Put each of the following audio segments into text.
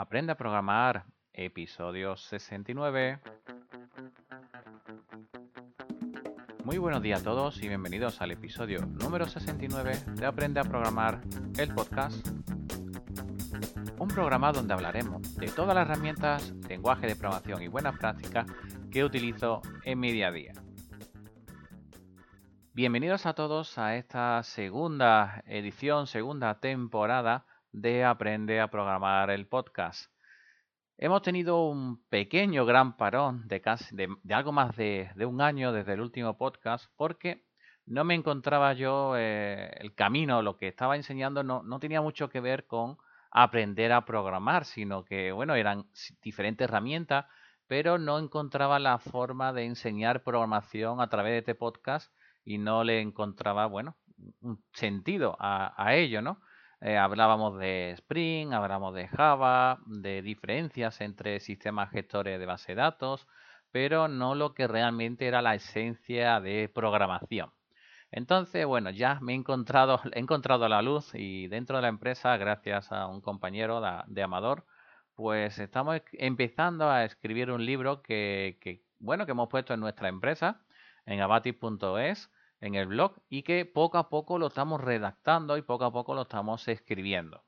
Aprende a programar, episodio 69. Muy buenos días a todos y bienvenidos al episodio número 69 de Aprende a programar, el podcast. Un programa donde hablaremos de todas las herramientas, lenguaje de programación y buenas prácticas que utilizo en mi día a día. Bienvenidos a todos a esta segunda edición, segunda temporada de Aprende a Programar el podcast. Hemos tenido un pequeño gran parón de, casi, de, algo más de, un año desde el último podcast porque no me encontraba yo eh, el camino, lo que estaba enseñando no, no tenía mucho que ver con aprender a programar, sino que, bueno, eran diferentes herramientas, pero no encontraba la forma de enseñar programación a través de este podcast y no le encontraba, bueno, un sentido a ello, ¿no? Eh, hablábamos de Spring, hablábamos de Java, de diferencias entre sistemas gestores de base de datos, pero no lo que realmente era la esencia de programación. Entonces, bueno, ya me he encontrado, he encontrado la luz y dentro de la empresa, gracias a un compañero de, Amador, pues estamos empezando a escribir un libro que, que, bueno, que hemos puesto en nuestra empresa, en abatis.es, en el blog y que poco a poco lo estamos redactando y poco a poco lo estamos escribiendo.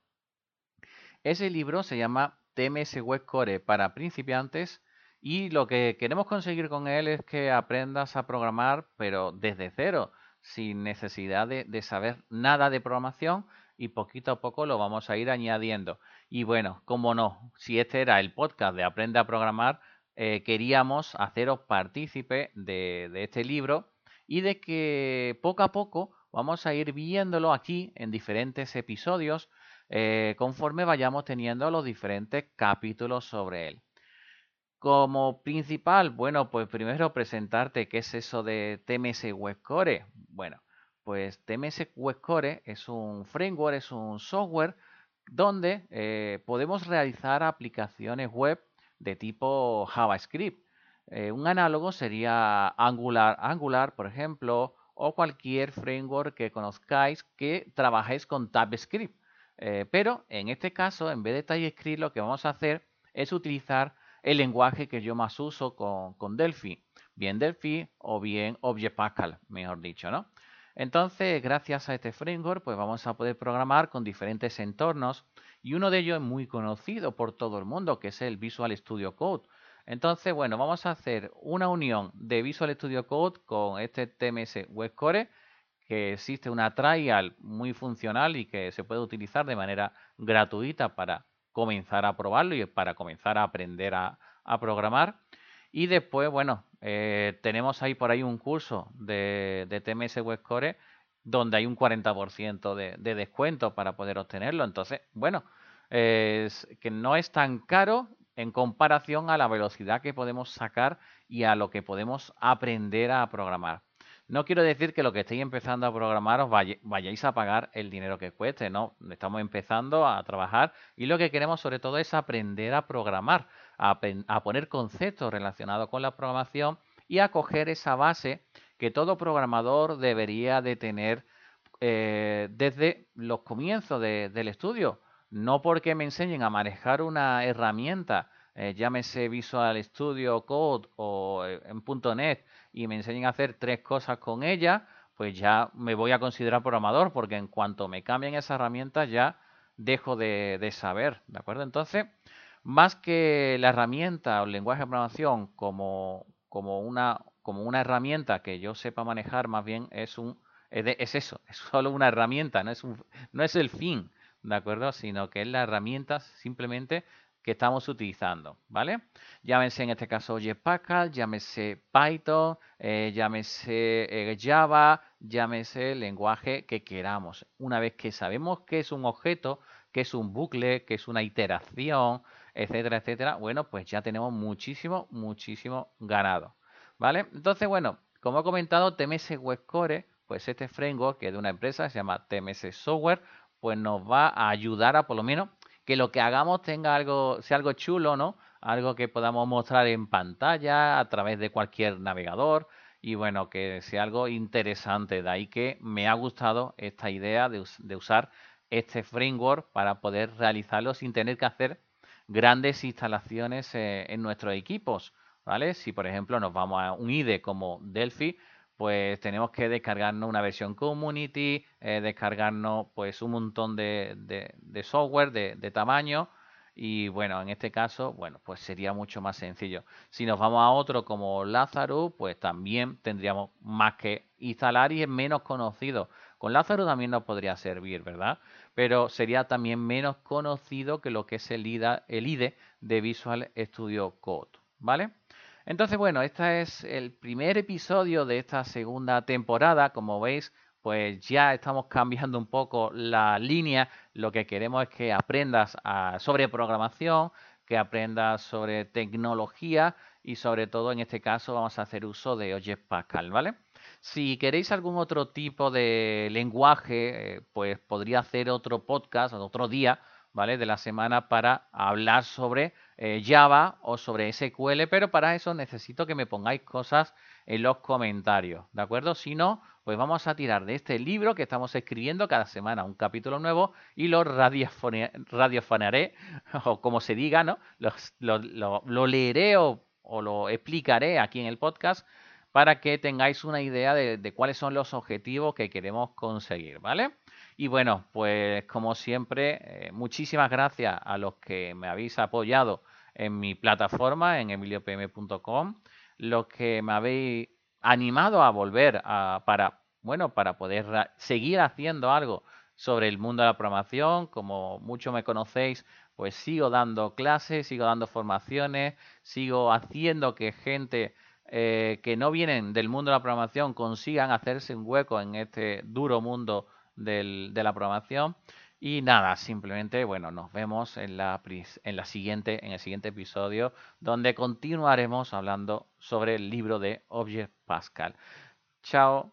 Ese libro se llama TMS Web Core para principiantes y lo que queremos conseguir con él es que aprendas a programar pero desde cero, sin necesidad de, saber nada de programación y poquito a poco lo vamos a ir añadiendo. Y bueno, como no, si este era el podcast de Aprende a Programar, eh, queríamos haceros partícipe de, de este libro y de que poco a poco vamos a ir viéndolo aquí en diferentes episodios eh, conforme vayamos teniendo los diferentes capítulos sobre él. Como principal, bueno, pues primero presentarte qué es eso de TMS Web Core. Bueno, pues TMS Web Core es un framework, es un software donde eh, podemos realizar aplicaciones web de tipo JavaScript. Eh, un análogo sería Angular, Angular, por ejemplo, o cualquier framework que conozcáis que trabajéis con TypeScript. Eh, pero en este caso, en vez de TypeScript, lo que vamos a hacer es utilizar el lenguaje que yo más uso con, Delphi. Bien Delphi o bien Object Pascal, mejor dicho, ¿no? Entonces, gracias a este framework, pues vamos a poder programar con diferentes entornos y uno de ellos es muy conocido por todo el mundo, que es el Visual Studio Code. Entonces, bueno, vamos a hacer una unión de Visual Studio Code con este TMS Web Core, que existe una trial muy funcional y que se puede utilizar de manera gratuita para comenzar a probarlo y para comenzar a aprender a, programar. Y después, bueno, eh, tenemos ahí por ahí un curso de, TMS Web Core donde hay un 40% de, de, descuento para poder obtenerlo. Entonces, bueno, es que no es tan caro en comparación a la velocidad que podemos sacar y a lo que podemos aprender a programar. No quiero decir que lo que estéis empezando a programar os vayáis a pagar el dinero que cueste, no, estamos empezando a trabajar y lo que queremos sobre todo es aprender a programar, a, poner conceptos relacionados con la programación y a coger esa base que todo programador debería de tener eh, desde los comienzos del estudio no porque me enseñen a manejar una herramienta, eh, llámese Visual Studio Code o eh, en .NET, y me enseñen a hacer tres cosas con ella, pues ya me voy a considerar programador, porque en cuanto me cambien esa herramienta ya dejo de, saber, ¿de acuerdo? Entonces, más que la herramienta o el lenguaje de programación como, como, una, como una herramienta que yo sepa manejar, más bien es un es, eso, es solo una herramienta, no es, un, no es el fin. ¿De acuerdo? Sino que es la herramienta simplemente que estamos utilizando, ¿vale? Llámese en este caso Jetpack, llámese Python, eh, llámese eh, Java, llámese el lenguaje que queramos. Una vez que sabemos qué es un objeto, qué es un bucle, qué es una iteración, etcétera, etcétera, bueno, pues ya tenemos muchísimo, muchísimo ganado, ¿vale? Entonces, bueno, como he comentado, TMS Web Core, pues este framework que es de una empresa, se llama TMS Software, pues nos va a ayudar a por lo menos que lo que hagamos tenga algo, sea algo chulo, ¿no? Algo que podamos mostrar en pantalla a través de cualquier navegador y bueno, que sea algo interesante. De ahí que me ha gustado esta idea de, usar este framework para poder realizarlo sin tener que hacer grandes instalaciones eh, en nuestros equipos, ¿vale? Si por ejemplo nos vamos a un IDE como Delphi, pues tenemos que descargarnos una versión community, eh, descargarnos pues un montón de, software de, de, tamaño y bueno, en este caso, bueno, pues sería mucho más sencillo. Si nos vamos a otro como Lazarus, pues también tendríamos más que instalar y es menos conocido. Con Lazarus también nos podría servir, ¿verdad? Pero sería también menos conocido que lo que es el IDE, el IDE de Visual Studio Code, ¿vale? Entonces, bueno, este es el primer episodio de esta segunda temporada. Como veis, pues ya estamos cambiando un poco la línea. Lo que queremos es que aprendas sobre programación, que aprendas sobre tecnología y sobre todo en este caso vamos a hacer uso de Object Pascal, ¿vale? Si queréis algún otro tipo de lenguaje, eh, pues podría hacer otro podcast, otro día, ¿vale? De la semana para hablar sobre eh, Java o sobre SQL, pero para eso necesito que me pongáis cosas en los comentarios, ¿de acuerdo? Si no, pues vamos a tirar de este libro que estamos escribiendo cada semana un capítulo nuevo y lo radiofonaré, o como se diga, ¿no? Lo, leeré o, lo explicaré aquí en el podcast para que tengáis una idea de cuáles son los objetivos que queremos conseguir, ¿vale? Y bueno, pues como siempre, eh, muchísimas gracias a los que me habéis apoyado en mi plataforma, en emiliopm.com, los que me habéis animado a volver a, para, bueno, para poder seguir haciendo algo sobre el mundo de la programación. Como mucho me conocéis, pues sigo dando clases, sigo dando formaciones, sigo haciendo que gente eh, que no vienen del mundo de la programación consigan hacerse un hueco en este duro mundo de la programación. Y nada, simplemente, bueno, nos vemos en la, en la siguiente, en el siguiente episodio, donde continuaremos hablando sobre el libro de Object Pascal. Chao.